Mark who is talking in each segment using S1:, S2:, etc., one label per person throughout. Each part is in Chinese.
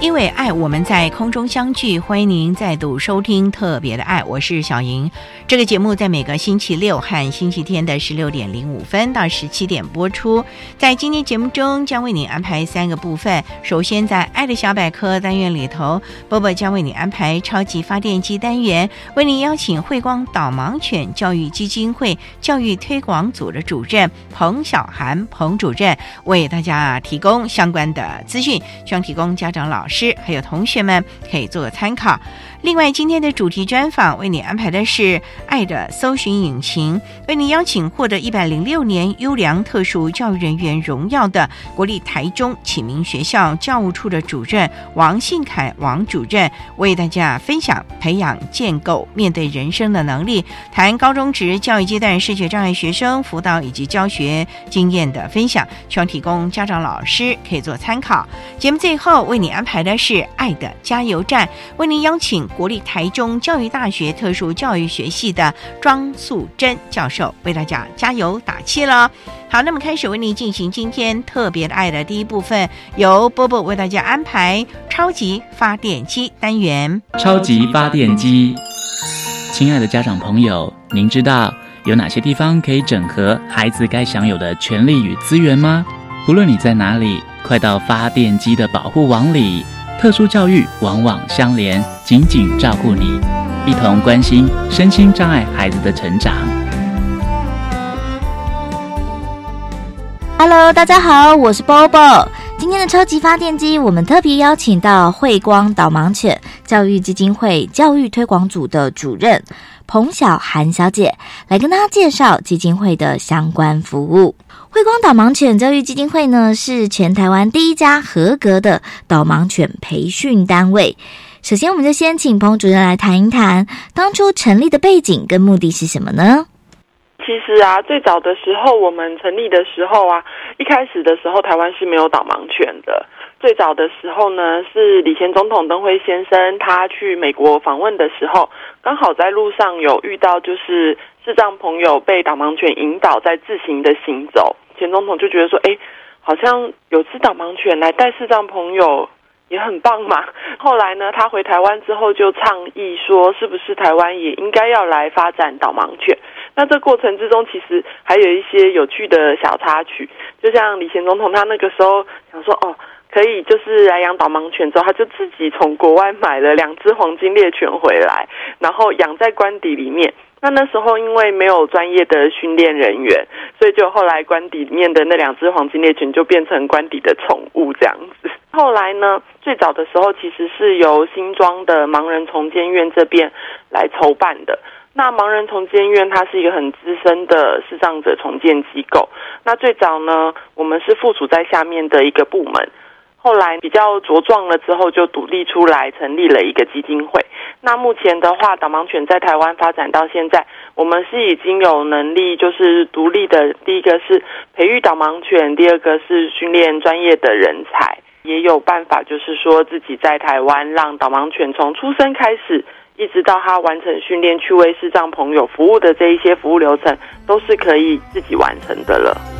S1: 因为爱，我们在空中相聚。欢迎您再度收听《特别的爱》，我是小莹。这个节目在每个星期六和星期天的十六点零五分到十七点播出。在今天节目中，将为您安排三个部分。首先，在“爱的小百科”单元里头，波波将为你安排超级发电机单元，为您邀请慧光导盲犬教育基金会教育推广组的主任彭小涵彭主任为大家提供相关的资讯，希望提供家长老师。还有同学们可以做个参考。另外，今天的主题专访为你安排的是《爱的搜寻引擎》，为你邀请获得一百零六年优良特殊教育人员荣耀的国立台中启明学校教务处的主任王信凯王主任，为大家分享培养建构面对人生的能力，谈高中职教育阶段视觉障碍学生辅导以及教学经验的分享，希望提供家长老师可以做参考。节目最后为你安排的是《爱的加油站》，为您邀请。国立台中教育大学特殊教育学系的庄素贞教授为大家加油打气了。好，那么开始为您进行今天特别的爱的第一部分，由波波为大家安排超级发电机单元。
S2: 超级发电机，亲爱的家长朋友，您知道有哪些地方可以整合孩子该享有的权利与资源吗？无论你在哪里，快到发电机的保护网里。特殊教育往往相连，紧紧照顾你，一同关心身心障碍孩子的成长。
S3: Hello，大家好，我是 Bobo。今天的超级发电机，我们特别邀请到慧光导盲犬教育基金会教育推广组的主任彭小涵小姐，来跟大家介绍基金会的相关服务。慧光导盲犬教育基金会呢，是全台湾第一家合格的导盲犬培训单位。首先，我们就先请彭主任来谈一谈当初成立的背景跟目的是什么呢？
S4: 其实啊，最早的时候我们成立的时候啊，一开始的时候台湾是没有导盲犬的。最早的时候呢，是李前总统登辉先生他去美国访问的时候，刚好在路上有遇到就是。视障朋友被导盲犬引导在自行的行走，前总统就觉得说：“哎，好像有只导盲犬来带视障朋友也很棒嘛。”后来呢，他回台湾之后就倡议说：“是不是台湾也应该要来发展导盲犬？”那这过程之中，其实还有一些有趣的小插曲，就像李前总统他那个时候想说：“哦，可以就是来养导盲犬。”之后他就自己从国外买了两只黄金猎犬回来，然后养在官邸里面。那那时候因为没有专业的训练人员，所以就后来官邸里面的那两只黄金猎犬就变成官邸的宠物这样子。后来呢，最早的时候其实是由新庄的盲人重建院这边来筹办的。那盲人重建院它是一个很资深的视障者重建机构。那最早呢，我们是附属在下面的一个部门。后来比较茁壮了之后，就独立出来成立了一个基金会。那目前的话，导盲犬在台湾发展到现在，我们是已经有能力，就是独立的。第一个是培育导盲犬，第二个是训练专业的人才，也有办法，就是说自己在台湾让导盲犬从出生开始，一直到它完成训练去为视障朋友服务的这一些服务流程，都是可以自己完成的了。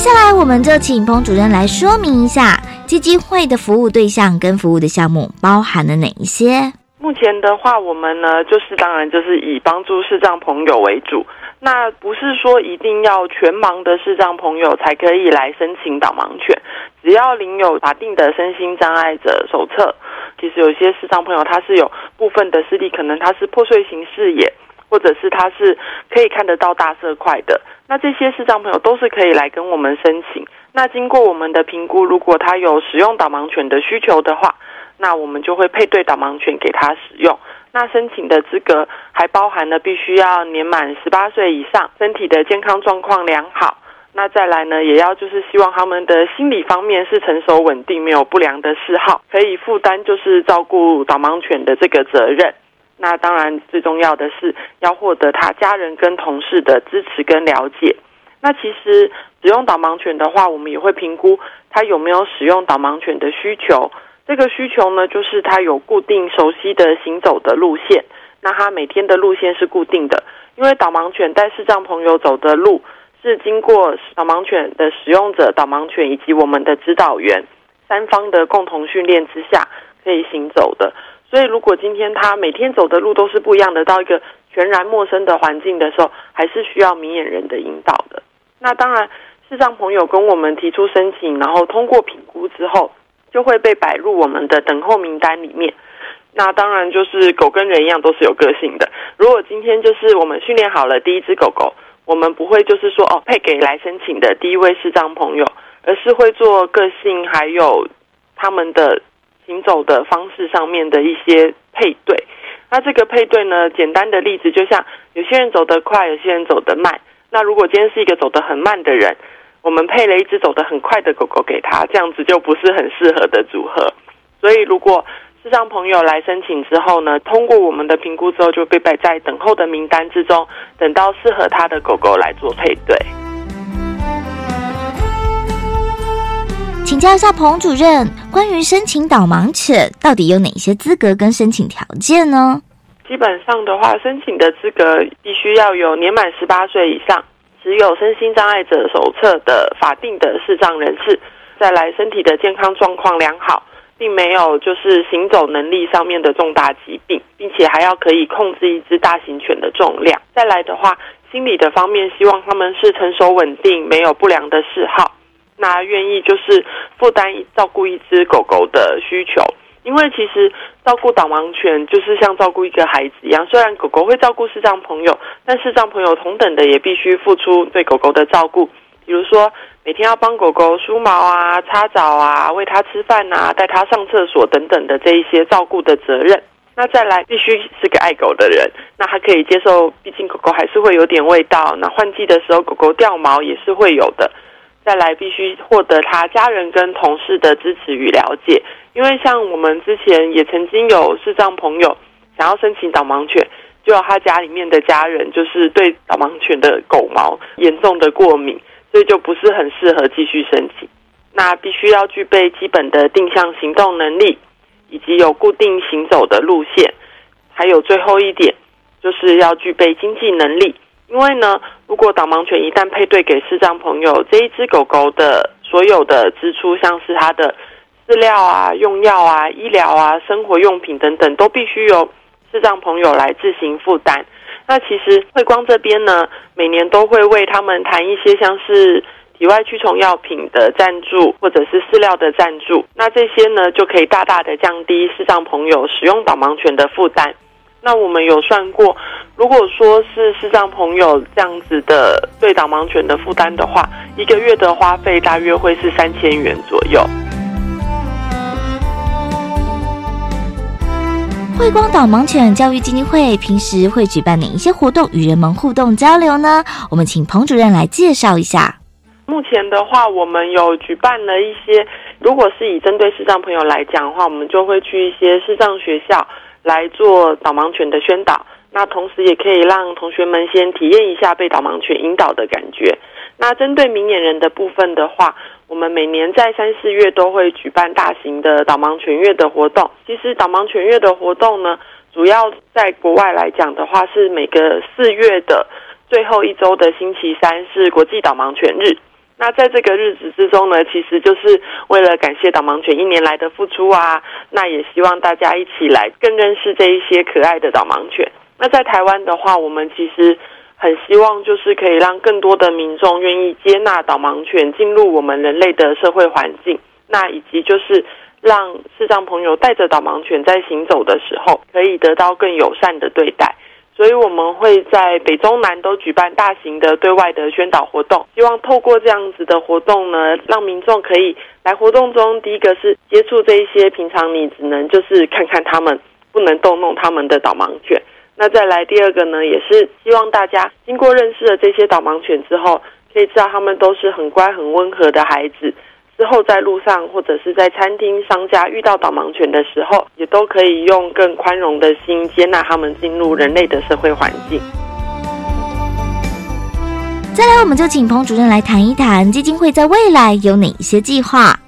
S3: 下来，我们就请彭主任来说明一下基金会的服务对象跟服务的项目包含了哪一些。
S4: 目前的话，我们呢，就是当然就是以帮助视障朋友为主。那不是说一定要全盲的视障朋友才可以来申请导盲犬，只要领有法定的身心障碍者手册。其实有些视障朋友他是有部分的视力，可能他是破碎型视野，或者是他是可以看得到大色块的。那这些视障朋友都是可以来跟我们申请。那经过我们的评估，如果他有使用导盲犬的需求的话，那我们就会配对导盲犬给他使用。那申请的资格还包含了必须要年满十八岁以上，身体的健康状况良好。那再来呢，也要就是希望他们的心理方面是成熟稳定，没有不良的嗜好，可以负担就是照顾导盲犬的这个责任。那当然，最重要的是要获得他家人跟同事的支持跟了解。那其实使用导盲犬的话，我们也会评估他有没有使用导盲犬的需求。这个需求呢，就是他有固定熟悉的行走的路线。那他每天的路线是固定的，因为导盲犬带视障朋友走的路是经过导盲犬的使用者、导盲犬以及我们的指导员三方的共同训练之下可以行走的。所以，如果今天他每天走的路都是不一样的，到一个全然陌生的环境的时候，还是需要明眼人的引导的。那当然，视障朋友跟我们提出申请，然后通过评估之后，就会被摆入我们的等候名单里面。那当然就是狗跟人一样，都是有个性的。如果今天就是我们训练好了第一只狗狗，我们不会就是说哦配给来申请的第一位视障朋友，而是会做个性还有他们的。行走的方式上面的一些配对，那这个配对呢，简单的例子就像有些人走得快，有些人走得慢。那如果今天是一个走得很慢的人，我们配了一只走得很快的狗狗给他，这样子就不是很适合的组合。所以如果视障朋友来申请之后呢，通过我们的评估之后，就被摆在等候的名单之中，等到适合他的狗狗来做配对。
S3: 教一下彭主任，关于申请导盲犬到底有哪些资格跟申请条件呢？
S4: 基本上的话，申请的资格必须要有年满十八岁以上，只有身心障碍者手册的法定的视障人士，再来身体的健康状况良好，并没有就是行走能力上面的重大疾病，并且还要可以控制一只大型犬的重量。再来的话，心理的方面，希望他们是成熟稳定，没有不良的嗜好。那愿意就是负担照顾一只狗狗的需求，因为其实照顾导盲犬就是像照顾一个孩子一样。虽然狗狗会照顾视障朋友，但视障朋友同等的也必须付出对狗狗的照顾，比如说每天要帮狗狗梳毛啊、擦澡啊、喂它吃饭啊、带它上厕所等等的这一些照顾的责任。那再来必须是个爱狗的人，那他可以接受，毕竟狗狗还是会有点味道。那换季的时候，狗狗掉毛也是会有的。再来必须获得他家人跟同事的支持与了解，因为像我们之前也曾经有视障朋友想要申请导盲犬，就他家里面的家人就是对导盲犬的狗毛严重的过敏，所以就不是很适合继续申请。那必须要具备基本的定向行动能力，以及有固定行走的路线，还有最后一点就是要具备经济能力。因为呢，如果导盲犬一旦配对给视障朋友，这一只狗狗的所有的支出，像是它的饲料啊、用药啊、医疗啊、生活用品等等，都必须由视障朋友来自行负担。那其实慧光这边呢，每年都会为他们谈一些像是体外驱虫药品的赞助，或者是饲料的赞助。那这些呢，就可以大大的降低视障朋友使用导盲犬的负担。那我们有算过，如果说是视障朋友这样子的对导盲犬的负担的话，一个月的花费大约会是三千元左右。
S3: 慧光导盲犬教育基金会平时会举办哪一些活动与人们互动交流呢？我们请彭主任来介绍一下。
S4: 目前的话，我们有举办了一些，如果是以针对视障朋友来讲的话，我们就会去一些视障学校。来做导盲犬的宣导，那同时也可以让同学们先体验一下被导盲犬引导的感觉。那针对明眼人的部分的话，我们每年在三四月都会举办大型的导盲犬月的活动。其实导盲犬月的活动呢，主要在国外来讲的话，是每个四月的最后一周的星期三是国际导盲犬日。那在这个日子之中呢，其实就是为了感谢导盲犬一年来的付出啊，那也希望大家一起来更认识这一些可爱的导盲犬。那在台湾的话，我们其实很希望就是可以让更多的民众愿意接纳导盲犬进入我们人类的社会环境，那以及就是让视障朋友带着导盲犬在行走的时候，可以得到更友善的对待。所以我们会在北中南都举办大型的对外的宣导活动，希望透过这样子的活动呢，让民众可以来活动中，第一个是接触这一些平常你只能就是看看他们，不能动弄他们的导盲犬。那再来第二个呢，也是希望大家经过认识了这些导盲犬之后，可以知道他们都是很乖、很温和的孩子。之后在路上或者是在餐厅、商家遇到导盲犬的时候，也都可以用更宽容的心接纳他们进入人类的社会环境。
S3: 再来，我们就请彭主任来谈一谈基金会在未来有哪一些计划。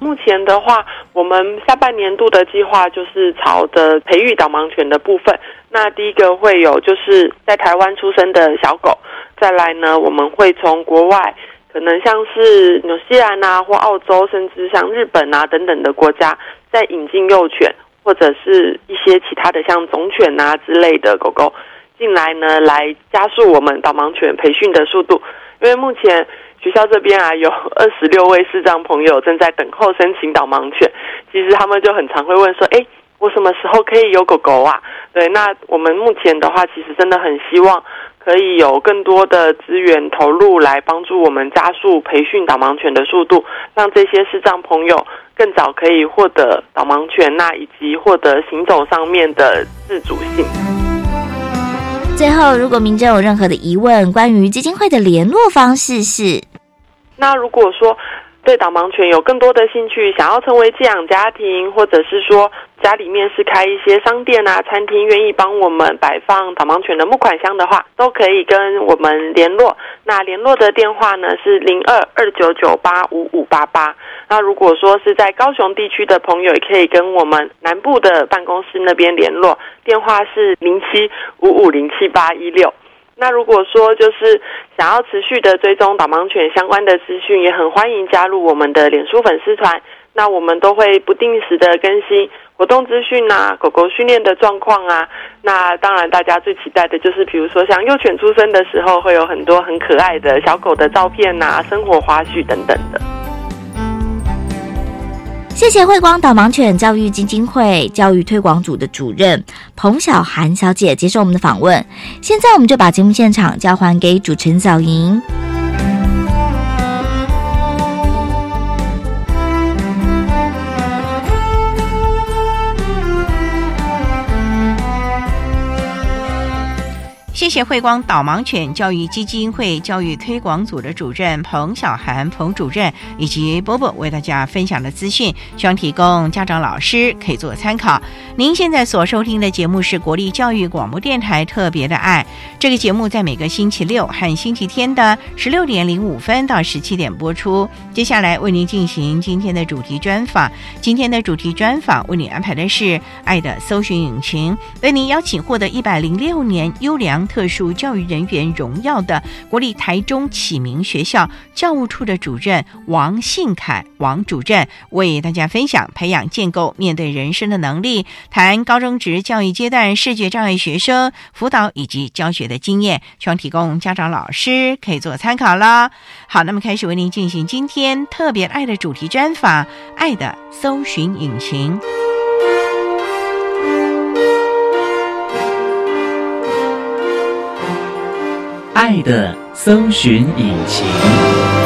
S4: 目前的话，我们下半年度的计划就是朝着培育导盲犬的部分。那第一个会有就是在台湾出生的小狗，再来呢，我们会从国外。可能像是纽西兰啊，或澳洲，甚至像日本啊等等的国家，在引进幼犬或者是一些其他的像种犬啊之类的狗狗进来呢，来加速我们导盲犬培训的速度。因为目前学校这边啊，有二十六位视障朋友正在等候申请导盲犬。其实他们就很常会问说：“哎，我什么时候可以有狗狗啊？”对，那我们目前的话，其实真的很希望。可以有更多的资源投入来帮助我们加速培训导盲犬的速度，让这些视障朋友更早可以获得导盲犬，那以及获得行走上面的自主性。
S3: 最后，如果民众有任何的疑问，关于基金会的联络方式是，
S4: 那如果说对导盲犬有更多的兴趣，想要成为寄养家庭，或者是说。家里面是开一些商店啊、餐厅，愿意帮我们摆放导盲犬的木款箱的话，都可以跟我们联络。那联络的电话呢是零二二九九八五五八八。那如果说是在高雄地区的朋友，也可以跟我们南部的办公室那边联络，电话是零七五五零七八一六。那如果说就是想要持续的追踪导盲犬相关的资讯，也很欢迎加入我们的脸书粉丝团。那我们都会不定时的更新。活动资讯啊，狗狗训练的状况啊，那当然大家最期待的就是，比如说像幼犬出生的时候，会有很多很可爱的小狗的照片呐，生活花絮等等的。
S3: 谢谢慧光导盲犬教育基金会教育推广组的主任彭小涵小姐接受我们的访问。现在我们就把节目现场交还给主持人小莹。
S1: 谢慧光导盲犬教育基金会教育推广组的主任彭小涵彭主任以及波波为大家分享的资讯，希望提供家长老师可以做参考。您现在所收听的节目是国立教育广播电台特别的爱，这个节目在每个星期六和星期天的十六点零五分到十七点播出。接下来为您进行今天的主题专访，今天的主题专访为您安排的是爱的搜寻引擎，为您邀请获得一百零六年优良。特特殊教育人员荣耀的国立台中启明学校教务处的主任王信凯王主任为大家分享培养建构面对人生的能力，谈高中职教育阶段视觉障碍学生辅导以及教学的经验，希望提供家长老师可以做参考啦。好，那么开始为您进行今天特别爱的主题专访，爱的搜寻引擎。
S2: 爱的搜寻引擎。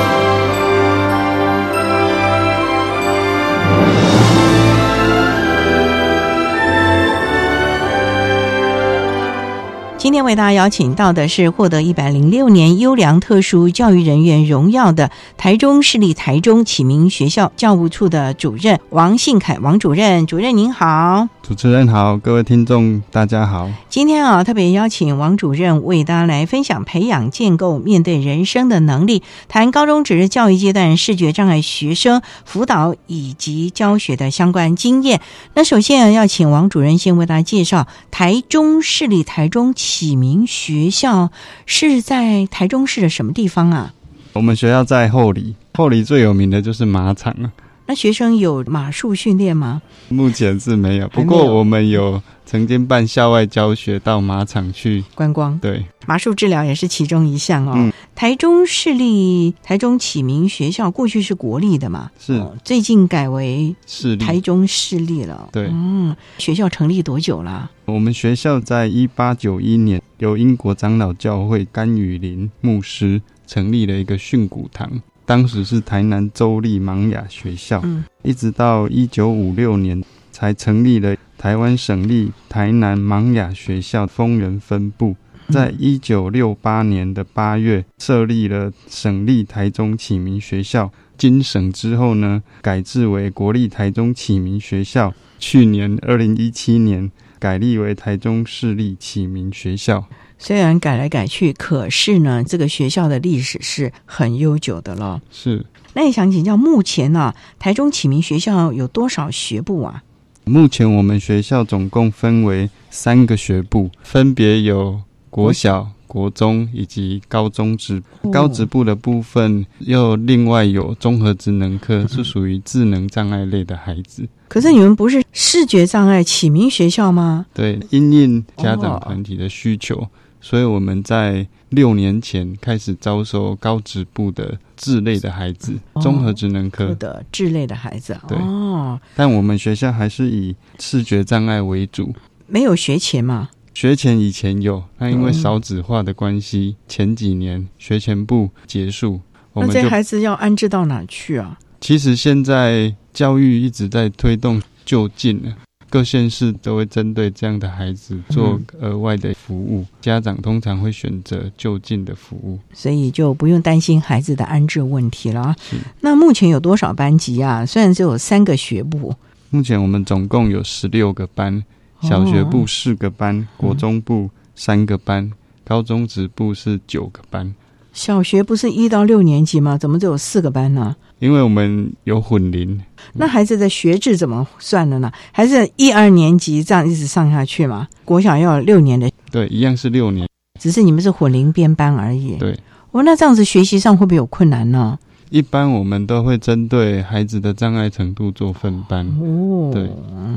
S1: 今天为大家邀请到的是获得一百零六年优良特殊教育人员荣耀的台中市立台中启明学校教务处的主任王信凯王主任，主任您好。
S5: 主持人好，各位听众大家好。
S1: 今天啊，特别邀请王主任为大家来分享培养建构面对人生的能力，谈高中职教育阶段视觉障碍学生辅导以及教学的相关经验。那首先啊，要请王主任先为大家介绍台中市立台中启明学校是在台中市的什么地方啊？
S5: 我们学校在后里，后里最有名的就是马场啊。
S1: 那学生有马术训练吗？
S5: 目前是没有，
S1: 还没有
S5: 不过我们有曾经办校外教学到马场去。
S1: 观光
S5: 对，
S1: 马术治疗也是其中一项哦。
S5: 嗯
S1: 台中市立台中启明学校过去是国立的嘛，
S5: 是
S1: 哦最近改为
S5: 市立。
S1: 台中市立了。
S5: 对
S1: 嗯，学校成立多久了？
S5: 我们学校在一八九一年由英国长老教会甘雨林牧师成立了一个训诂堂，当时是台南州立盲雅学校，
S1: 嗯
S5: 一直到一九五六年才成立了台湾省立台南盲雅学校丰原分部。在一九六八年的八月，设立了省立台中启明学校。经省之后呢，改制为国立台中启明学校。去年二零一七年改立为台中市立启明学校。
S1: 虽然改来改去，可是呢，这个学校的历史是很悠久的了。
S5: 是
S1: 那也想请教，目前呢、台中启明学校有多少学部啊？
S5: 目前我们学校总共分为三个学部，分别有国小、国中以及高中职。
S1: 哦
S5: 高职部的部分又另外有综合职能科，是属于智能障碍类的孩子。
S1: 可是你们不是视觉障碍启明学校吗？
S5: 对，因应家长团体的需求，所以我们在六年前开始招收高职部的智类的孩子，
S1: 哦
S5: 综合职能科。
S1: 的智类的孩子
S5: 对
S1: 哦，
S5: 但我们学校还是以视觉障碍为主。
S1: 没有学前嘛？
S5: 学前以前有，那因为
S1: 嗯
S5: 少子化的关系，前几年学前部结束，我们
S1: 那这孩子要安置到哪去啊？
S5: 其实现在教育一直在推动就近，各县市都会针对这样的孩子做额外的服务，家长通常会选择就近的服务。
S1: 所以就不用担心孩子的安置问题了啊
S5: 是。
S1: 那目前有多少班级啊？虽然只有三个学部，
S5: 目前我们总共有十六个班，小学部四个班，国中部三个班，高中职部是九个班。
S1: 小学不是一到六年级吗？怎么只有四个班呢？
S5: 因为我们有混龄，
S1: 那孩子的学制怎么算的呢？还是一二年级这样一直上下去嘛？国小要有六年的，
S5: 对，一样是六年。
S1: 只是你们是混龄编班而已。
S5: 对，
S1: 哦，那这样子学习上会不会有困难呢？
S5: 一般我们都会针对孩子的障碍程度做分班。
S1: 哦，
S5: 对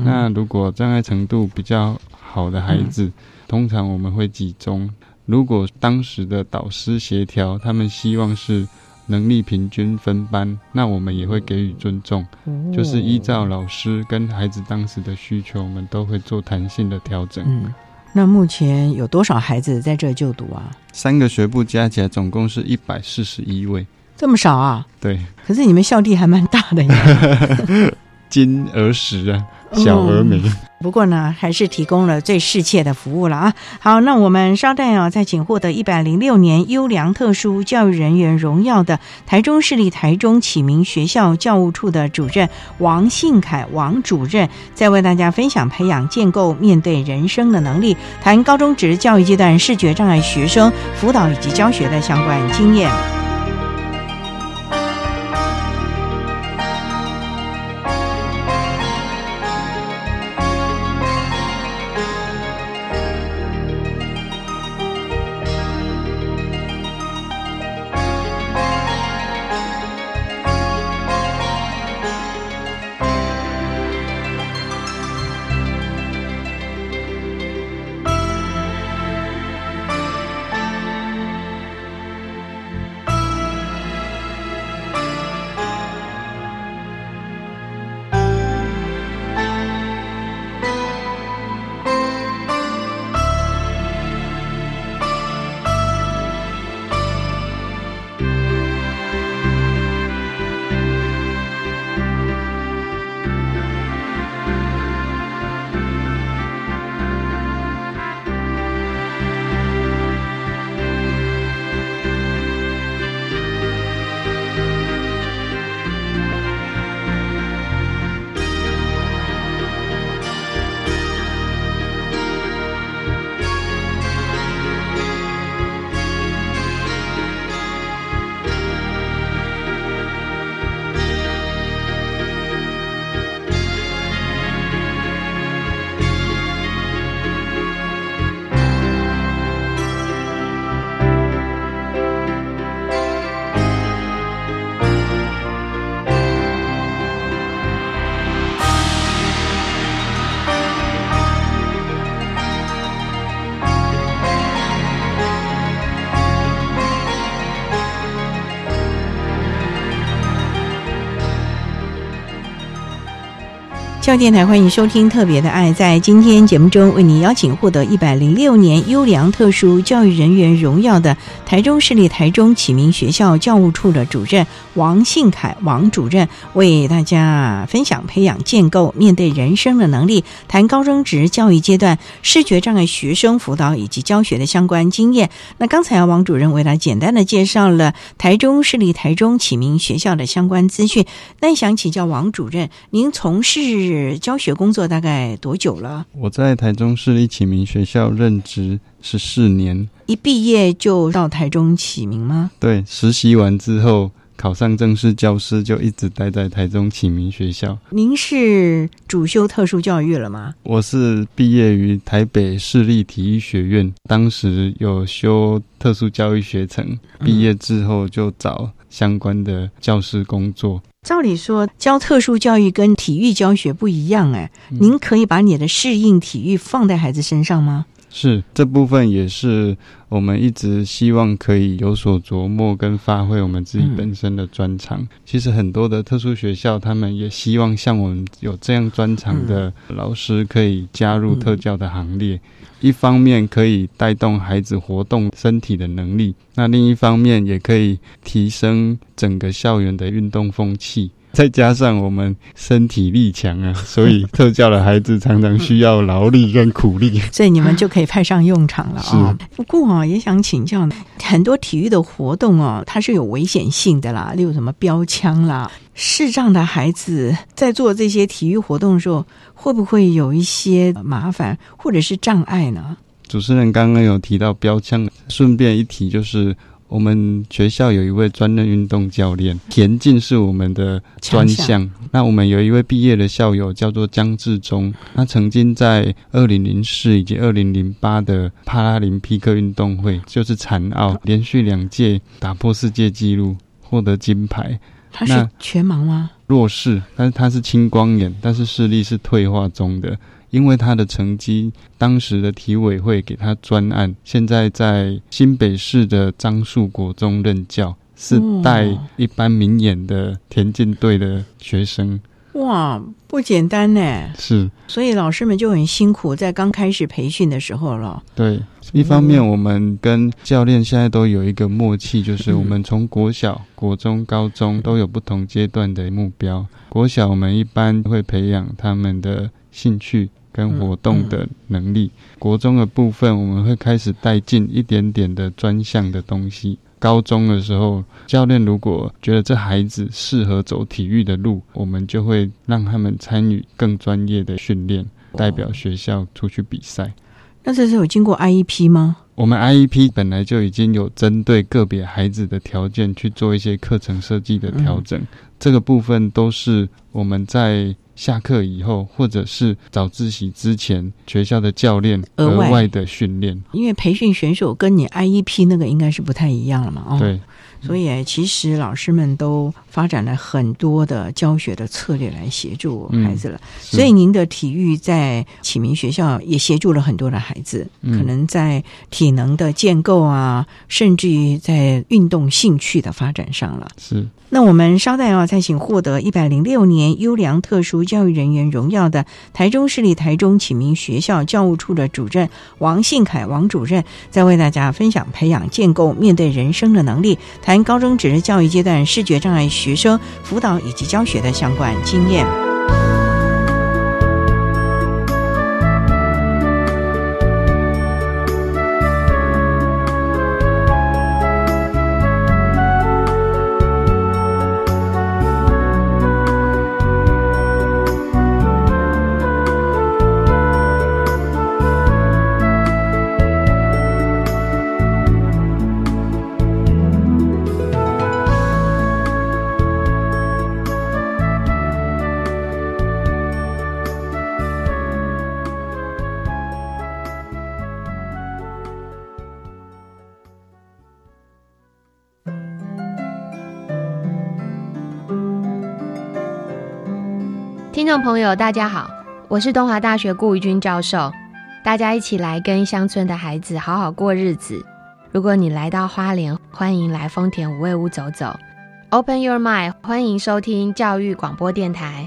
S5: 那如果障碍程度比较好的孩子，通常我们会集中。如果当时的导师协调，他们希望是能力平均分班，那我们也会给予尊重，
S1: 哦
S5: 就是依照老师跟孩子当时的需求，我们都会做弹性的调整。
S1: 嗯，那目前有多少孩子在这就读啊？
S5: 三个学部加起来总共是一百四十一位，
S1: 这么少啊？
S5: 对，
S1: 可是你们校地还蛮大的呀。
S5: 金而时啊，小而美。
S1: 不过呢，还是提供了最适切的服务了啊。好，那我们稍待啊，再请获得一百零六年优良特殊教育人员荣耀的台中市立台中启明学校教务处的主任王信凯王主任，再为大家分享培养建构面对人生的能力，谈高中职教育阶段视觉障碍学生辅导以及教学的相关经验。教电台欢迎收听《特别的爱》。在今天节目中，为您邀请获得一百零六年优良特殊教育人员荣耀的台中市立台中启明学校教务处的主任王信凯王主任，为大家分享培养建构面对人生的能力，谈高中职教育阶段视觉障碍学生辅导以及教学的相关经验。那刚才，王主任为大家简单的介绍了台中市立台中启明学校的相关资讯。那想请教王主任，您从事教学工作大概多久了？
S5: 我在台中市立启明学校任职十四年，
S1: 一毕业就到台中启明吗？
S5: 对，实习完之后考上正式教师，就一直待在台中启明学校。
S1: 您是主修特殊教育了吗？
S5: 我是毕业于台北市立体育学院，当时有修特殊教育学程，毕业之后就找相关的教师工作。
S1: 照理说，教特殊教育跟体育教学不一样，哎，您可以把你的适应体育放在孩子身上吗？
S5: 是这部分也是我们一直希望可以有所琢磨跟发挥我们自己本身的专长。其实很多的特殊学校，他们也希望像我们有这样专长的老师可以加入特教的行列。一方面可以带动孩子活动身体的能力，那另一方面也可以提升整个校园的运动风气。再加上我们身体力强啊，所以特教的孩子常常需要劳力跟苦力，
S1: 所以你们就可以派上用场了啊。不过啊，也想请教，很多体育的活动哦，它是有危险性的啦，例如什么标枪啦。视障的孩子在做这些体育活动的时候，会不会有一些麻烦或者是障碍呢？
S5: 主持人刚刚有提到标枪，顺便一提就是。我们学校有一位专任运动教练，田径是我们的专项。那我们有一位毕业的校友叫做江志忠，他曾经在二零零四以及二零零八的帕拉林匹克运动会，就是残奥，连续两届打破世界纪录，获得金牌。
S1: 他是全盲吗？
S5: 弱视，但是他是青光眼，但是视力是退化中的。因为他的成绩，当时的体委会给他专案，现在在新北市的樟树国中任教，是带一般明眼的田径队的学生。
S1: 哇，不简单呢！
S5: 是，
S1: 所以老师们就很辛苦，在刚开始培训的时候了。
S5: 对，一方面我们跟教练现在都有一个默契，就是我们从国小、国中、高中都有不同阶段的目标。国小我们一般会培养他们的兴趣。跟活动的能力，国中的部分我们会开始带进一点点的专项的东西。高中的时候，教练如果觉得这孩子适合走体育的路，我们就会让他们参与更专业的训练，代表学校出去比赛。
S1: 那这是有经过 IEP 吗？
S5: 我们 IEP 本来就已经有针对个别孩子的条件去做一些课程设计的调整，这个部分都是我们在。下课以后，或者是早自习之前，学校的教练额外的训练，
S1: 因为培训选手跟你 IEP 那个应该是不太一样了嘛，哦，
S5: 对。
S1: 所以，其实老师们都发展了很多的教学的策略来协助孩子了。所以，您的体育在启明学校也协助了很多的孩子，可能在体能的建构啊，甚至于在运动兴趣的发展上了。
S5: 是。
S1: 那我们稍待啊，再请获得一百零六年优良特殊教育人员荣耀的台中市立台中启明学校教务处的主任王信凯王主任，再为大家分享培养建构面对人生的能力。谈高中职教育阶段视觉障碍学生辅导以及教学的相关经验。
S6: 众朋友，大家好，我是东华大学顾玉君教授，大家一起来跟乡村的孩子好好过日子。如果你来到花莲，欢迎来丰田五味屋走走。Open your mind，欢迎收听教育广播电台。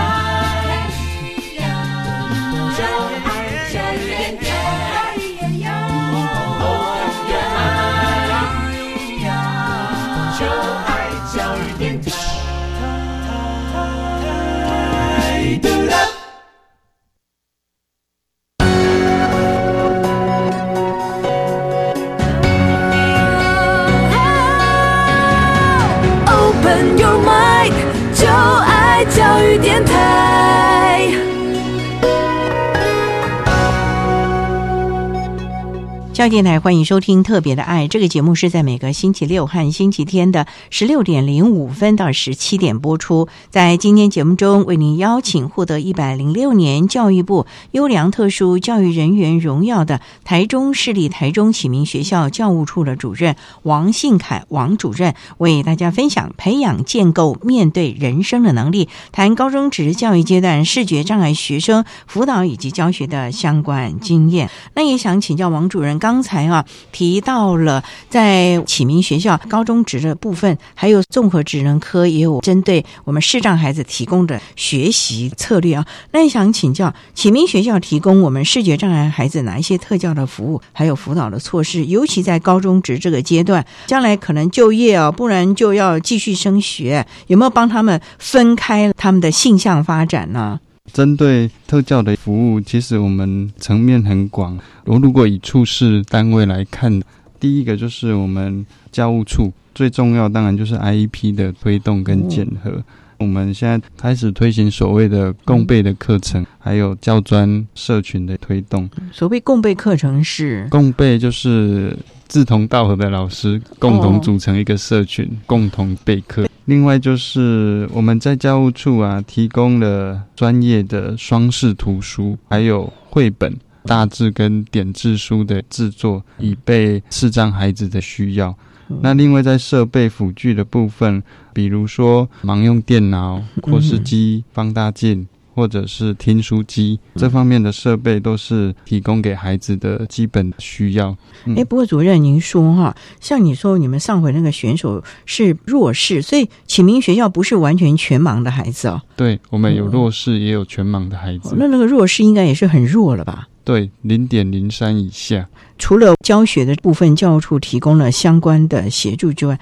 S1: 教电台欢迎收听《特别的爱》这个节目，是在每个星期六和星期天的十六点零五分到十七点播出。在今天节目中，为您邀请获得一百零六年教育部优良特殊教育人员荣耀的台中市立台中启明学校教务处的主任王信凯王主任，为大家分享培养建构面对人生的能力，谈高中职教育阶段视觉障碍学生辅导以及教学的相关经验。那也想请教王主任，刚刚才啊提到了在启明学校高中职的部分，还有综合职能科也有针对我们视障孩子提供的学习策略啊。那想请教启明学校提供我们视觉障碍孩子哪一些特教的服务，还有辅导的措施？尤其在高中职这个阶段，将来可能就业啊，不然就要继续升学，有没有帮他们分开他们的性向发展呢？
S5: 针对特教的服务，其实我们层面很广。我如果以处事单位来看，第一个就是我们教务处最重要，当然就是 IEP 的推动跟检核。我们现在开始推行所谓的共备的课程，还有教专社群的推动。
S1: 所谓共备课程是
S5: 共备，就是志同道合的老师共同组成一个社群，共同备课。另外就是我们在教务处啊，提供了专业的双视图书，还有绘本、大字跟点字书的制作，以备视障孩子的需要。那另外在设备辅具的部分，比如说盲用电脑、扩视机、放大镜。或者是听书机这方面的设备，都是提供给孩子的基本需要。
S1: 哎，不过主任，您说哈，像你说你们上回那个选手是弱势，所以启明学校不是完全全盲的孩子哦。
S5: 对，我们有弱势，也有全盲的孩子。
S1: 那那个弱势应该也是很弱了吧？
S5: 对，零点零三以下。
S1: 除了教学的部分，教务处提供了相关的协助之外，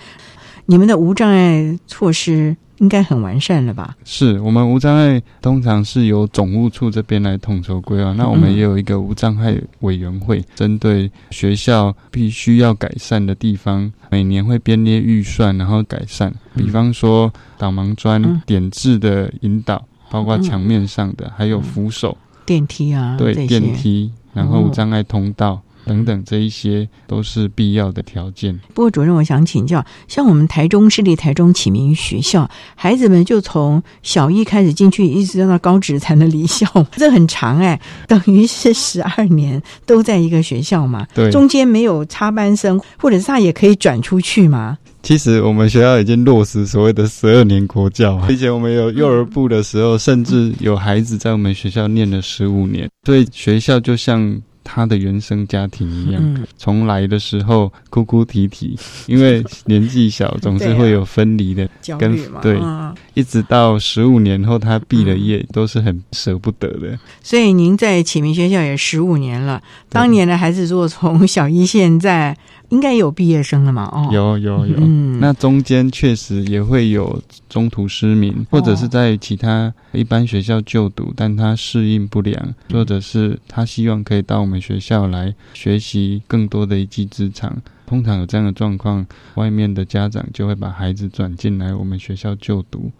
S1: 你们的无障碍措施。应该很完善了吧？
S5: 是我们无障碍通常是由总务处这边来统筹规划，那我们也有一个无障碍委员会，针对学校必须要改善的地方，每年会编列预算，然后改善。比方说导盲砖、点字的引导，包括墙面上的，还有扶手、
S1: 电梯啊，
S5: 对电梯，然后无障碍通道。等等，这一些都是必要的条件。
S1: 不过，主任，我想请教，像我们台中市立台中启明学校，孩子们就从小一开始进去，一直到高职才能离校，这很长哎，等于是十二年都在一个学校嘛？
S5: 对，
S1: 中间没有插班生，或者是他也可以转出去吗？
S5: 其实我们学校已经落实所谓的十二年国教，以前我们有幼儿部的时候，甚至有孩子在我们学校念了十五年，所以学校就像。他的原生家庭一样。
S1: 嗯
S5: 从来的时候哭哭啼啼，因为 年纪小，总是会有分离的
S1: 焦
S5: 跟对，
S1: 啊
S5: 一直到十五年后他毕了业，都是很舍不得的。
S1: 所以您在启明学校也十五年了，当年的孩子如果从小一现在应该有毕业生了嘛？哦，
S5: 有有有，
S1: 嗯
S5: 那中间确实也会有中途失明，或者是在其他一般学校就读，但他适应不良，或者是他希望可以到我们学校来学习更多的一技之长。通常有这样的状况，外面的家长就会把孩子转进来我们学校就读。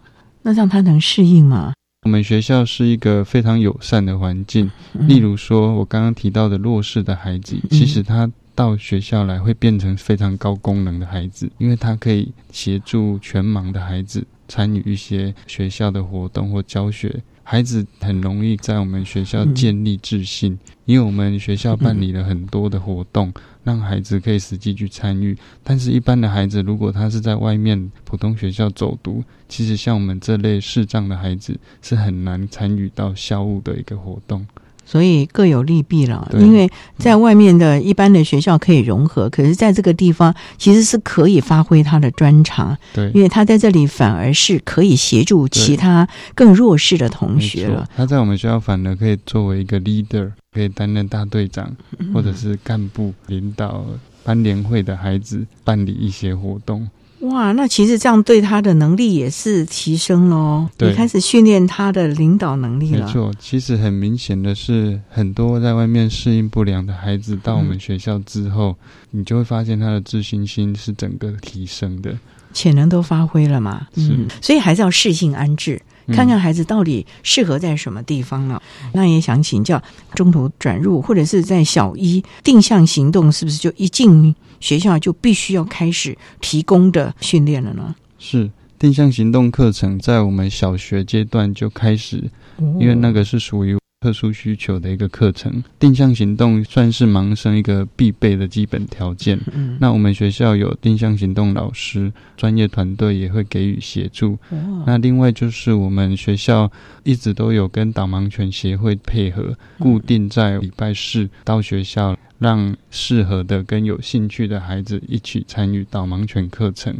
S1: 那让他能适应吗？
S5: 我们学校是一个非常友善的环境，
S1: 嗯
S5: 例如说，我刚刚提到的弱势的孩子，其实他到学校来会变成非常高功能的孩子，因为他可以协助全盲的孩子参与一些学校的活动或教学。孩子很容易在我们学校建立自信，因为我们学校办理了很多的活动，让孩子可以实际去参与。但是，一般的孩子如果他是在外面普通学校走读，其实像我们这类视障的孩子是很难参与到校务的一个活动。
S1: 所以各有利弊了，因为在外面的一般的学校可以融合，可是在这个地方其实是可以发挥他的专长，
S5: 对，
S1: 因为他在这里反而是可以协助其他更弱势的同学了。，
S5: 他在我们学校反而可以作为一个 leader，可以担任大队长，
S1: 嗯
S5: 或者是干部领导班联会的孩子办理一些活动。
S1: 哇，那其实这样对他的能力也是提升喽，
S5: 对
S1: 你开始训练他的领导能力了。
S5: 没错，其实很明显的是，很多在外面适应不良的孩子到我们学校之后，你就会发现他的自信心是整个提升的。
S1: 潜能都发挥了嘛，嗯，所以还是要适性安置，
S5: 嗯
S1: 看看孩子到底适合在什么地方呢？那也想请教，中途转入或者是在小一定向行动，是不是就一进学校就必须要开始提供的训练了呢？
S5: 是定向行动课程在我们小学阶段就开始，因为那个是属于特殊需求的一个课程。定向行动算是盲生一个必备的基本条件。
S1: 嗯，
S5: 那我们学校有定向行动老师，专业团队也会给予协助。
S1: 哦
S5: 那另外就是我们学校一直都有跟导盲犬协会配合，固定在礼拜四到学校，让适合的跟有兴趣的孩子一起参与导盲犬课程。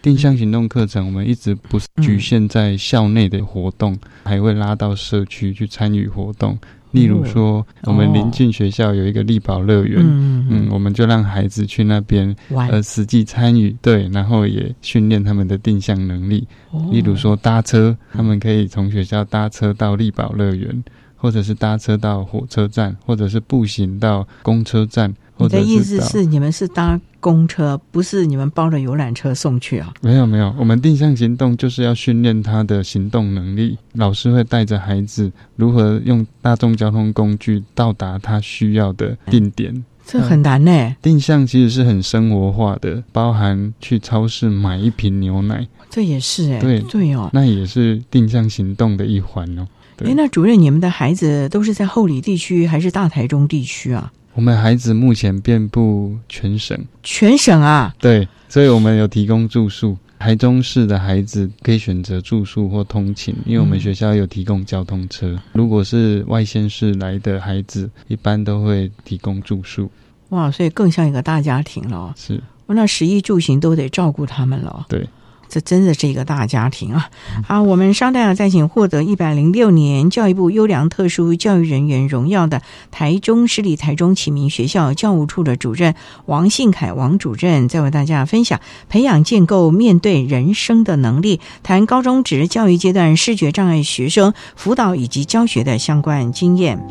S5: 定向行动课程我们一直不是局限在校内的活动，还会拉到社区去参与活动。例如说，我们邻近学校有一个力宝乐园，
S1: 嗯
S5: 嗯，我们就让孩子去那边
S1: 玩
S5: 呃实际参与，对，然后也训练他们的定向能力。
S1: 哦
S5: 例如说搭车，他们可以从学校搭车到力宝乐园，或者是搭车到火车站，或者是步行到公车站，或者
S1: 你的意思是你们是搭公车，不是你们包了游览车送去啊？
S5: 没有没有，我们定向行动就是要训练他的行动能力。老师会带着孩子如何用大众交通工具到达他需要的定点。
S1: 这很难呢、
S5: 定向其实是很生活化的，包含去超市买一瓶牛奶，
S1: 这也是哎、
S5: 对
S1: 对哦。
S5: 那也是定向行动的一环哦。对
S1: 哎，那主任，你们的孩子都是在后里地区还是大台中地区啊？
S5: 我们孩子目前遍布全省，
S1: 全省啊？
S5: 对，所以我们有提供住宿。台中市的孩子可以选择住宿或通勤，因为我们学校有提供交通车。如果是外县市来的孩子，一般都会提供住宿。
S1: 哇，所以更像一个大家庭了哦。
S5: 是，
S1: 那食衣住行都得照顾他们了哦。
S5: 对。
S1: 这真的是一个大家庭啊！好，我们稍待了再请获得一百零六年教育部优良特殊教育人员荣耀的台中市立台中启明学校教务处的主任王信凯王主任，再为大家分享培养建构面对人生的能力，谈高中职教育阶段视觉障碍学生辅导以及教学的相关经验。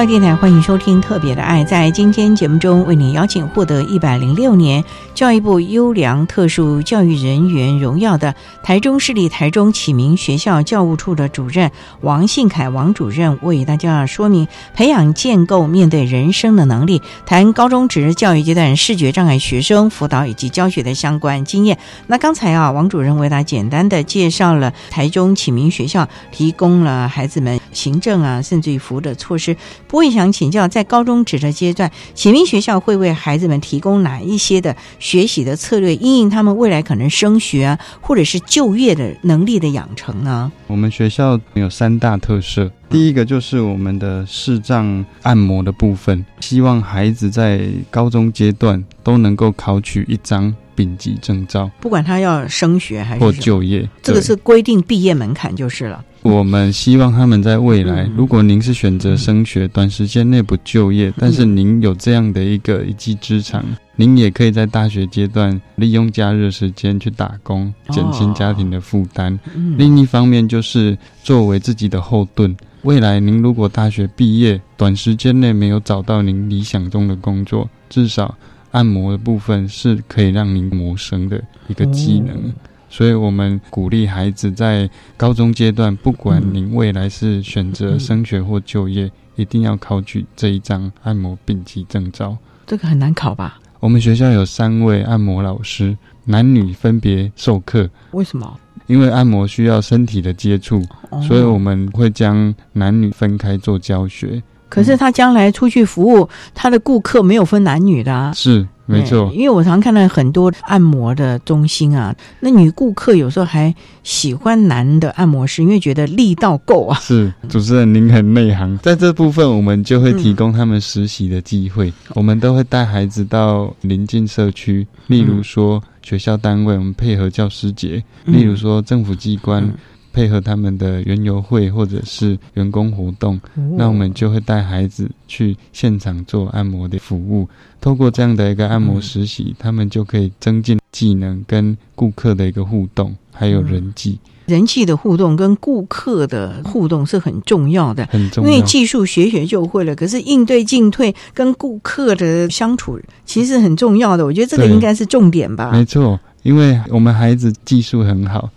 S1: 教电台欢迎收听《特别的爱》。在今天节目中，为您邀请获得一百零六年教育部优良特殊教育人员荣耀的台中市立台中启明学校教务处的主任王信凯王主任，为大家说明培养建构面对人生的能力，谈高中职教育阶段视觉障碍学生辅导以及教学的相关经验。那刚才啊，王主任为大家简单的介绍了台中启明学校提供了孩子们行政啊，甚至于服务的措施。不会想请教，在高中职的阶段，启明学校会为孩子们提供哪一些的学习的策略，因应他们未来可能升学啊，或者是就业的能力的养成呢？
S5: 我们学校有三大特色，第一个就是我们的视障按摩的部分，希望孩子在高中阶段都能够考取一张丙级证照，
S1: 不管他要升学还是
S5: 或就业，
S1: 这个是规定毕业门槛就是了。
S5: 我们希望他们在未来，如果您是选择升学，短时间内不就业，但是您有这样的一个一技之长，您也可以在大学阶段利用假日时间去打工，减轻家庭的负担。另一方面，就是作为自己的后盾，未来您如果大学毕业，短时间内没有找到您理想中的工作，至少按摩的部分是可以让您谋生的一个技能。所以我们鼓励孩子在高中阶段，不管您未来是选择升学或就业，一定要考取这一张按摩丙级证照。
S1: 这个很难考吧？
S5: 我们学校有三位按摩老师，男女分别授课。
S1: 为什么？
S5: 因为按摩需要身体的接触，所以我们会将男女分开做教学。
S1: 可是他将来出去服务，他的顾客没有分男女的啊。
S5: 是。没错，
S1: 因为我常看到很多按摩的中心啊，那女顾客有时候还喜欢男的按摩师，因为觉得力道够啊。
S5: 是主持人，您很内行，在这部分我们就会提供他们实习的机会，我们都会带孩子到邻近社区，例如说学校单位，我们配合教师节；例如说政府机关。配合他们的园游会或者是员工活动，那我们就会带孩子去现场做按摩的服务。透过这样的一个按摩实习，他们就可以增进技能跟顾客的一个互动，还有人际。
S1: 人际的互动跟顾客的互动是很重要的，
S5: 很重要。
S1: 因为技术学学就会了，可是应对进退跟顾客的相处其实很重要的。我觉得这个应该是重点吧。
S5: 没错，因为我们孩子技术很好。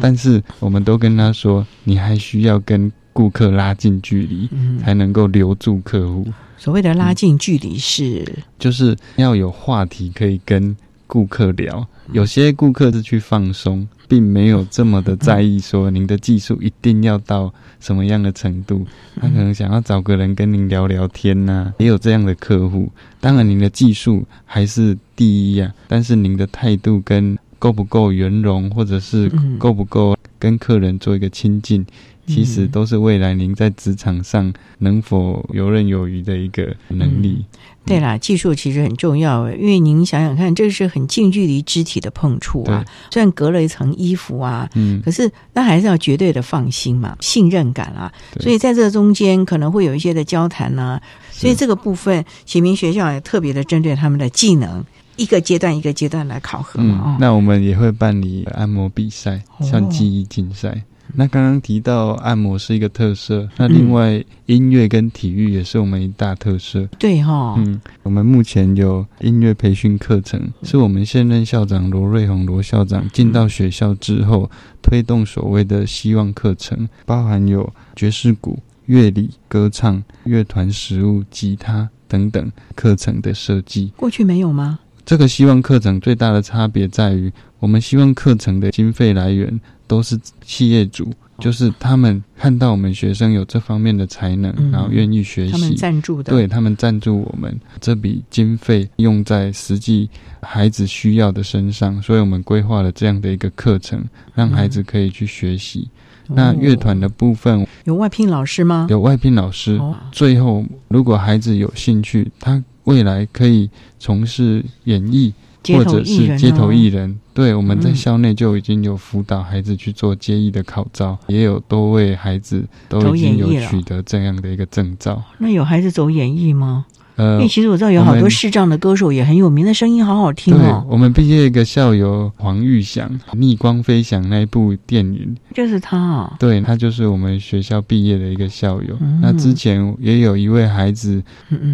S5: 但是我们都跟他说，你还需要跟顾客拉近距离，才能够留住客户。
S1: 所谓的拉近距离是，
S5: 就是要有话题可以跟顾客聊。有些顾客是去放松，并没有这么的在意说您的技术一定要到什么样的程度。他可能想要找个人跟您聊聊天呐，也有这样的客户。当然，您的技术还是第一呀，但是您的态度跟。够不够圆融，或者是够不够跟客人做一个亲近，其实都是未来您在职场上能否游刃有余的一个能力。
S1: 对啦，技术其实很重要，因为您想想看，这是很近距离肢体的碰触啊，虽然隔了一层衣服啊，嗯，可是那还是要绝对的放心嘛，信任感啊，所以在这中间可能会有一些的交谈呢，所以这个部分启明学校也特别的针对他们的技能。一个阶段一个阶段来考核嘛，
S5: 那我们也会办理按摩比赛，像记忆竞赛。那刚刚提到按摩是一个特色，那另外音乐跟体育也是我们一大特色。
S1: 对哈，
S5: 嗯，我们目前有音乐培训课程，是我们现任校长罗瑞红罗校长进到学校之后推动所谓的希望课程，包含有爵士鼓、乐理、歌唱、乐团、食物、吉他等等课程的设计。
S1: 过去没有吗？
S5: 这个希望课程最大的差别在于，我们希望课程的经费来源都是企业主，就是他们看到我们学生有这方面的才能，然后愿意学习，他
S1: 们赞助的，
S5: 对他们赞助我们这笔经费用在实际孩子需要的身上，所以我们规划了这样的一个课程，让孩子可以去学习。那乐团的部分
S1: 有外聘老师吗？
S5: 有外聘老师。最后，如果孩子有兴趣，他。未来可以从事演艺，或者是街头艺人。对，我们在校内就已经有辅导孩子去做接艺的考照，也有多位孩子都已经有取得这样的一个证照。
S1: 那有孩子走演艺吗？
S5: 呃
S1: 因为，其实我知道有好多视障的歌手也很有名的声音，好好听
S5: 对
S1: 哦。
S5: 我们毕业一个校友黄玉祥，《逆光飞翔》那一部电影，
S1: 就是他哦，
S5: 对他就是我们学校毕业的一个校友。
S1: 嗯
S5: 那之前也有一位孩子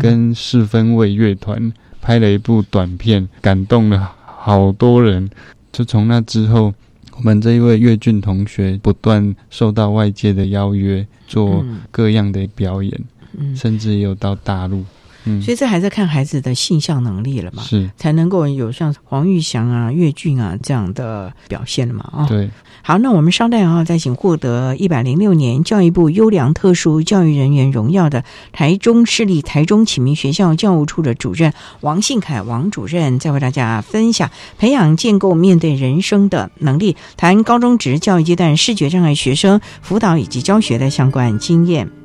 S5: 跟四分卫乐团拍了一部短片，感动了好多人。就从那之后，我们这一位岳俊同学不断受到外界的邀约，做
S1: 嗯
S5: 各样的表演，
S1: 嗯，
S5: 甚至也有到大陆。嗯，
S1: 所以这还在看孩子的性向能力了嘛，
S5: 是
S1: 才能够有像黄玉祥啊、岳俊啊这样的表现了嘛啊。
S5: 对。
S1: 好，那我们稍待啊，再请获得一百零六年教育部优良特殊教育人员荣耀的台中市立台中启明学校教务处的主任王信凯王主任，再为大家分享培养建构面对人生的能力，谈高中职教育阶段视觉障碍学生辅导以及教学的相关经验。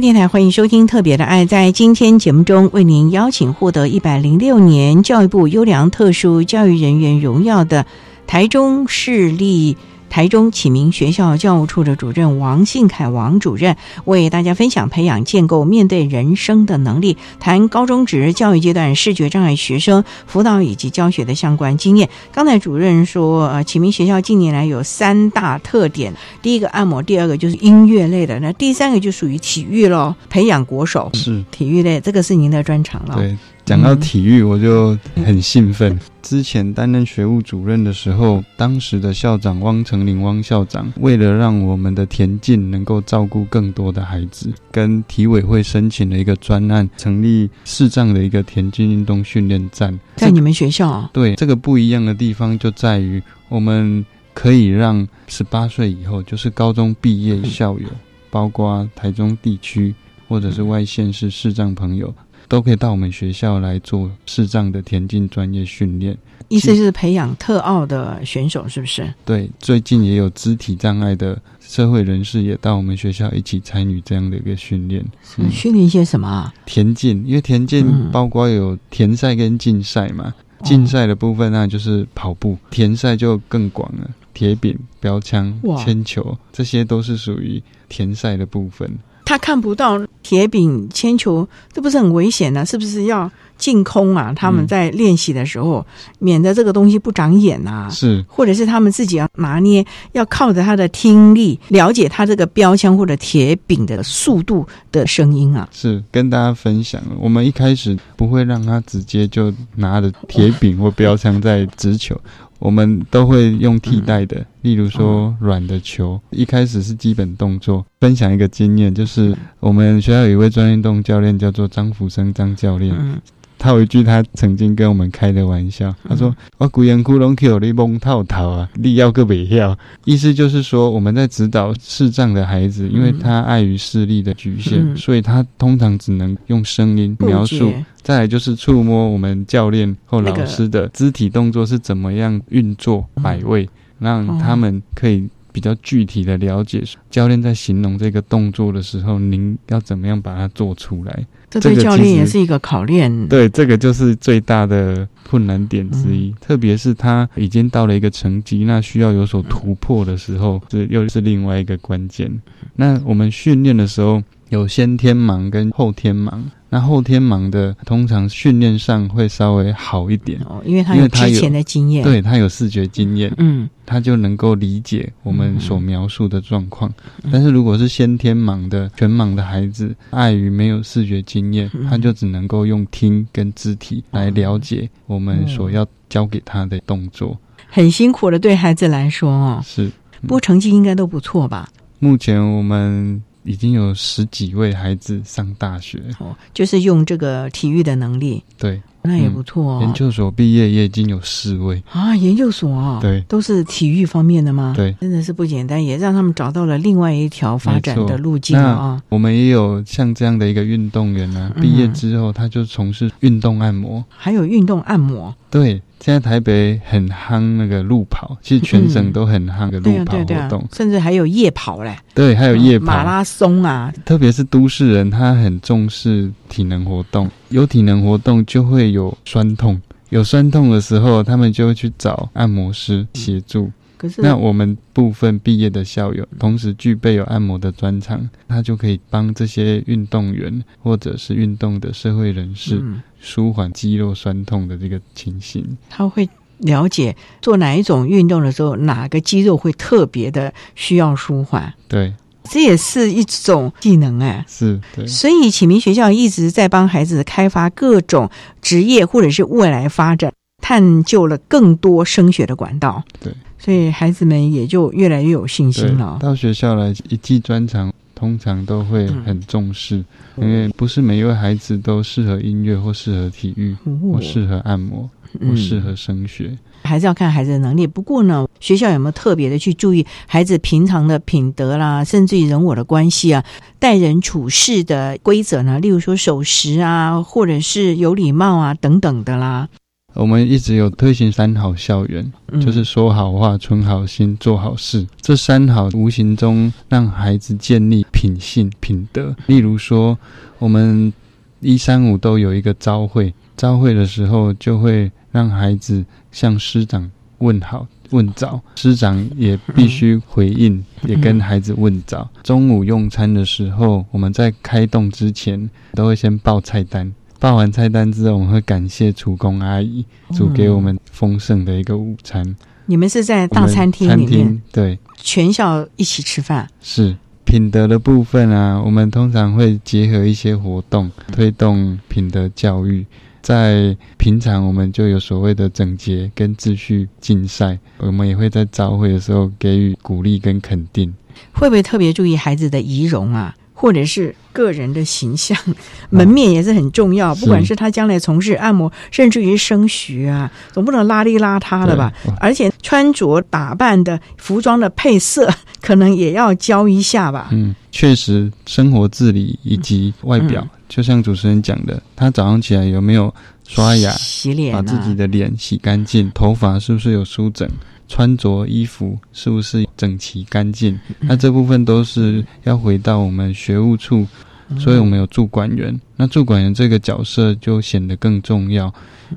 S1: 电台欢迎收听《特别的爱》。在今天节目中，为您邀请获得一百零六年教育部优良特殊教育人员荣耀的台中市立台中启明学校教务处的主任王信凯王主任，为大家分享培养建构面对人生的能力，谈高中职教育阶段视觉障碍学生辅导以及教学的相关经验。刚才主任说，呃，启明学校近年来有三大特点，第一个按摩，第二个就是音乐类的，那第三个就属于体育喽，培养国手。
S5: 是
S1: 体育类，这个是您的专长了。
S5: 对，讲到体育，我就很兴奋。之前担任学务主任的时候，当时的校长汪成林汪校长，为了让我们的田径能够照顾更多的孩子，跟体委会申请了一个专案，成立视障的一个田径运动训练站。
S1: 在你们学校啊？
S5: 对，这个不一样的地方就在于，我们可以让十八岁以后，就是高中毕业校友，包括台中地区或者是外县市视障朋友，都可以到我们学校来做视障的田径专业训练。
S1: 意思就是培养特奥的选手，是不是？
S5: 对，最近也有肢体障碍的社会人士也到我们学校一起参与这样的一个训练。
S1: 嗯、训练一些什么啊？
S5: 田径，因为田径包括有田赛跟竞赛嘛。竞赛的部分那就是跑步，田赛就更广了，铁饼、标枪、铅球，这些都是属于田赛的部分。
S1: 他看不到铁饼、铅球，这不是很危险呢、啊？是不是要净空啊？他们在练习的时候，嗯、免得这个东西不长眼啊。
S5: 是，
S1: 或者是他们自己要拿捏，要靠着他的听力了解他这个标枪或者铁饼的速度的声音啊。
S5: 是，跟大家分享，我们一开始不会让他直接就拿着铁饼或标枪在直球。我们都会用替代的，例如说软的球。一开始是基本动作。分享一个经验，就是我们学校有一位专业运动教练叫做张福生张教练。他有一句他曾经跟我们开的玩笑，他说：“我古言窟窿 Q 你蒙套套啊，你要个北要。”意思就是说，我们在指导视障的孩子，因为他碍于视力的局限，
S1: 嗯
S5: 所以他通常只能用声音描述。再来就是触摸我们教练或老师的肢体动作是怎么样运作摆位，让他们可以比较具体的了解教练在形容这个动作的时候，您要怎么样把它做出来。
S1: 这对教练也是一个考验。
S5: 对，这个就是最大的困难点之一。嗯、特别是他已经到了一个成绩，那需要有所突破的时候，这又是另外一个关键。那我们训练的时候。有先天盲跟后天盲，那后天盲的通常训练上会稍微好一点，
S1: 哦，因为他有之前的经验，
S5: 对他有视觉经验，
S1: 嗯，
S5: 他就能够理解我们所描述的状况。但是如果是先天盲的全盲的孩子，碍于没有视觉经验，他就只能够用听跟肢体来了解我们所要教给他的动作。
S1: 很辛苦的，对孩子来说哦，
S5: 是，
S1: 不过成绩应该都不错吧？
S5: 目前我们。已经有十几位孩子上大学，
S1: 哦，就是用这个体育的能力，
S5: 对，
S1: 那也不错哦。
S5: 研究所毕业也已经有四位。
S1: 啊，研究所啊，
S5: 对，
S1: 都是体育方面的吗？
S5: 对，
S1: 真的是不简单，也让他们找到了另外一条发展的路径啊。
S5: 我们也有像这样的一个运动员呢，毕业之后他就从事运动按摩，
S1: 还有运动按摩，
S5: 对。现在台北很夯那个路跑，其实全省都很夯的路跑活动，
S1: 甚至还有夜跑嘞。
S5: 对，还有夜跑、
S1: 马拉松啊。
S5: 特别是都市人，他很重视体能活动，有体能活动就会有酸痛，有酸痛的时候，他们就会去找按摩师协助。
S1: 可是，
S5: 那我们部分毕业的校友，同时具备有按摩的专长，他就可以帮这些运动员或者是运动的社会人士。舒缓肌肉酸痛的这个情形，
S1: 他会了解做哪一种运动的时候，哪个肌肉会特别的需要舒缓。
S5: 对，
S1: 这也是一种技能哎。
S5: 是，对。
S1: 所以启明学校一直在帮孩子开发各种职业或者是未来发展，探究了更多升学的管道。
S5: 对，
S1: 所以孩子们也就越来越有信心了。
S5: 到学校来一技专长。通常都会很重视，因为不是每一位孩子都适合音乐或适合体育，或适合按摩，或适合升学，
S1: 还是要看孩子的能力。不过呢，学校有没有特别的去注意孩子平常的品德啦，甚至于人我的关系啊，待人处事的规则呢？例如说守时啊，或者是有礼貌啊等等的啦。
S5: 我们一直有推行三好校园，就是说好话、存好心、做好事。这三好无形中让孩子建立品性、品德。例如说，我们一三五都有一个朝会，朝会的时候就会让孩子向师长问好、问早，师长也必须回应，也跟孩子问早。中午用餐的时候，我们在开动之前都会先报菜单。报完菜单之后，我们会感谢厨工阿姨煮给我们丰盛的一个午餐。
S1: 你们是在大餐厅里面，
S5: 对，
S1: 全校一起吃饭。
S5: 是品德的部分啊，我们通常会结合一些活动，推动品德教育。在平常，我们就有所谓的整洁跟秩序竞赛，我们也会在早会的时候给予鼓励跟肯定。
S1: 会不会特别注意孩子的仪容啊？或者是个人的形象，门面也是很重要。不管是他将来从事按摩，甚至于升学啊，总不能邋里邋遢的吧？而且穿着打扮的服装的配色，可能也要教一下吧。
S5: 嗯，确实，生活自理以及外表，就像主持人讲的，他早上起来有没有刷牙、
S1: 洗脸，
S5: 把自己的脸洗干净，头发是不是有梳整？穿着衣服是不是整齐干净？那这部分都是要回到我们学务处，所以我们有驻管员。那驻管员这个角色就显得更重要，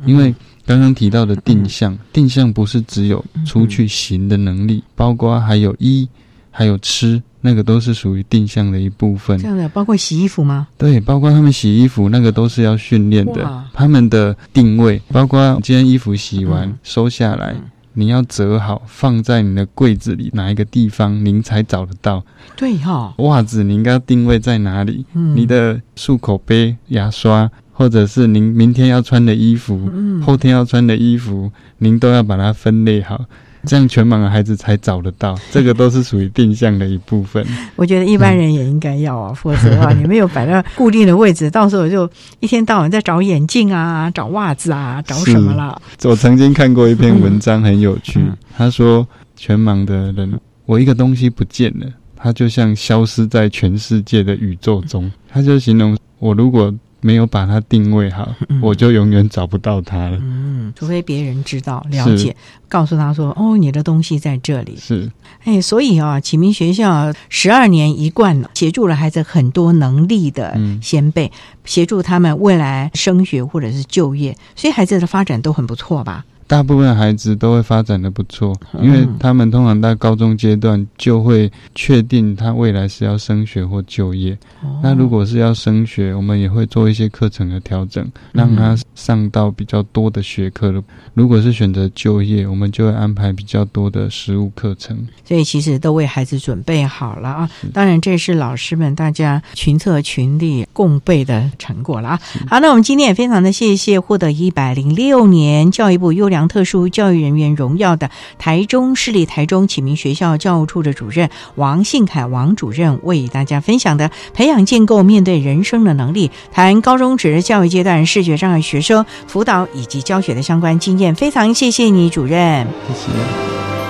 S5: 因为刚刚提到的定向，定向不是只有出去行的能力，包括还有衣，还有吃，那个都是属于定向的一部分。
S1: 这样的，包括洗衣服吗？
S5: 对，包括他们洗衣服，那个都是要训练的。他们的定位，包括今天衣服洗完收下来。你要折好，放在你的柜子里哪一个地方，您才找得到？
S1: 对哈，
S5: 袜子你应该定位在哪里？嗯，你的漱口杯、牙刷，或者是您明天要穿的衣服，嗯，后天要穿的衣服，您都要把它分类好。这样全盲的孩子才找得到，这个都是属于定向的一部分。
S1: 我觉得一般人也应该要啊，否则的话，你没有摆到固定的位置，到时候就一天到晚在找眼镜啊、找袜子啊、找什么了。
S5: 我曾经看过一篇文章，很有趣。他说，全盲的人，我一个东西不见了，他就像消失在全世界的宇宙中。他就形容我如果。没有把它定位好，我就永远找不到它了。
S1: 嗯，除非别人知道、了解，告诉他说：“哦，你的东西在这里。”
S5: 是，
S1: 哎，所以啊，启明学校十二年一贯协助了孩子很多能力的先辈，协助他们未来升学或者是就业，所以孩子的发展都很不错吧？
S5: 大部分孩子都会发展的不错，
S1: 嗯
S5: 因为他们通常在高中阶段就会确定他未来是要升学或就业。
S1: 哦
S5: 那如果是要升学，我们也会做一些课程的调整，让他上到比较多的学科的。如果是选择就业，我们就会安排比较多的实务课程。
S1: 所以其实都为孩子准备好了啊。当然，这是老师们大家群策群力共备的成果了啊。好，那我们今天也非常的谢谢获得一百零六年教育部优良特殊教育人员荣耀的台中市立台中启明学校教务处的主任王信凯王主任为大家分享的培养建构面对人生的能力，谈高中职教育阶段视觉障碍学生辅导以及教学的相关经验。非常谢谢你，主任。
S5: 谢谢。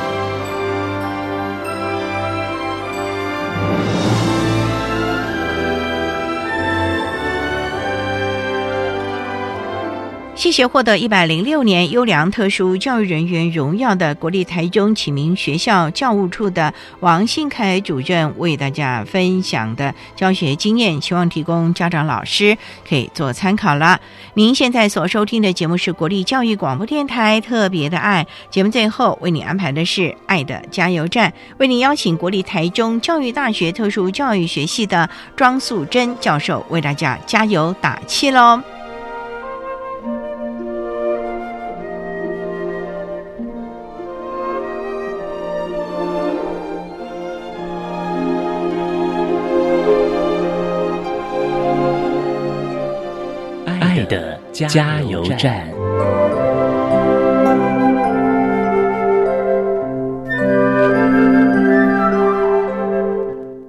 S1: 谢谢获得一百零六年优良特殊教育人员荣耀的国立台中启明学校教务处的王信凯主任为大家分享的教学经验，希望提供家长老师可以做参考了。您现在所收听的节目是国立教育广播电台特别的爱节目，最后为你安排的是爱的加油站，为您邀请国立台中教育大学特殊教育学系的庄素贞教授为大家加油打气喽。
S2: 加油站。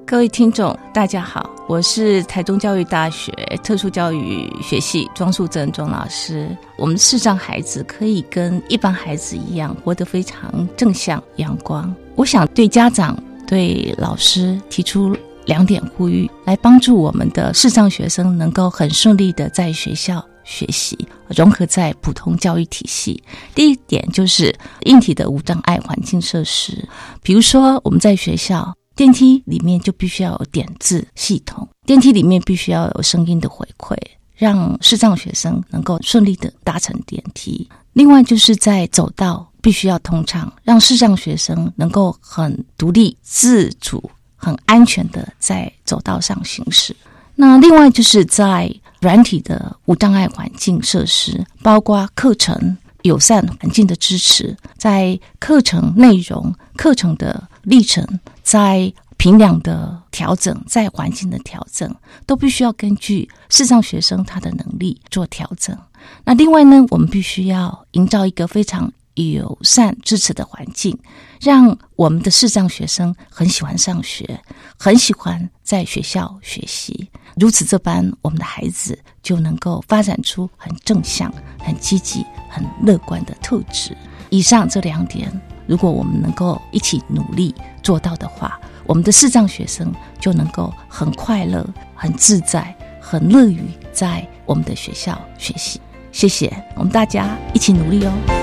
S7: 各位听众，大家好，我是台中教育大学特殊教育学系庄素贞庄老师。我们视障孩子可以跟一般孩子一样，活得非常正向阳光。我想对家长、对老师提出两点呼吁，来帮助我们的视障学生能够很顺利的在学校学习，融合在普通教育体系。第一点就是硬体的无障碍环境设施，比如说我们在学校。电梯里面就必须要有点字系统，电梯里面必须要有声音的回馈，让视障学生能够顺利的搭乘电梯。另外就是在走道必须要通畅，让视障学生能够很独立、自主、很安全的在走道上行驶。那另外就是在软体的无障碍环境设施，包括课程友善环境的支持，在课程内容、课程的历程。在评量的调整，在环境的调整，都必须要根据视障学生他的能力做调整。那另外呢，我们必须要营造一个非常友善支持的环境，让我们的视障学生很喜欢上学，很喜欢在学校学习。如此这般，我们的孩子就能够发展出很正向、很积极、很乐观的特质。以上这两点。如果我们能够一起努力做到的话，我们的视障学生就能够很快乐、很自在、很乐于在我们的学校学习。谢谢，我们大家一起努力哦。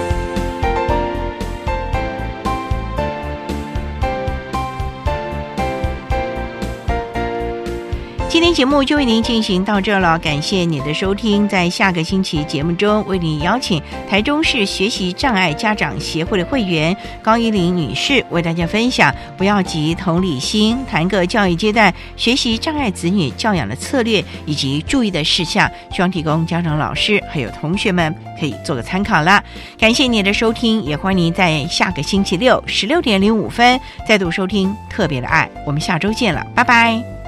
S1: 今天节目就为您进行到这了，感谢你的收听。在下个星期节目中，为您邀请台中市学习障碍家长协会的会员高依玲女士，为大家分享“不要急，同理心”，谈个教育阶段学习障碍子女教养的策略以及注意的事项，希望提供家长、老师还有同学们可以做个参考啦。感谢你的收听，也欢迎您在下个星期六十六点零五分再度收听《特别的爱》，我们下周见了，拜拜。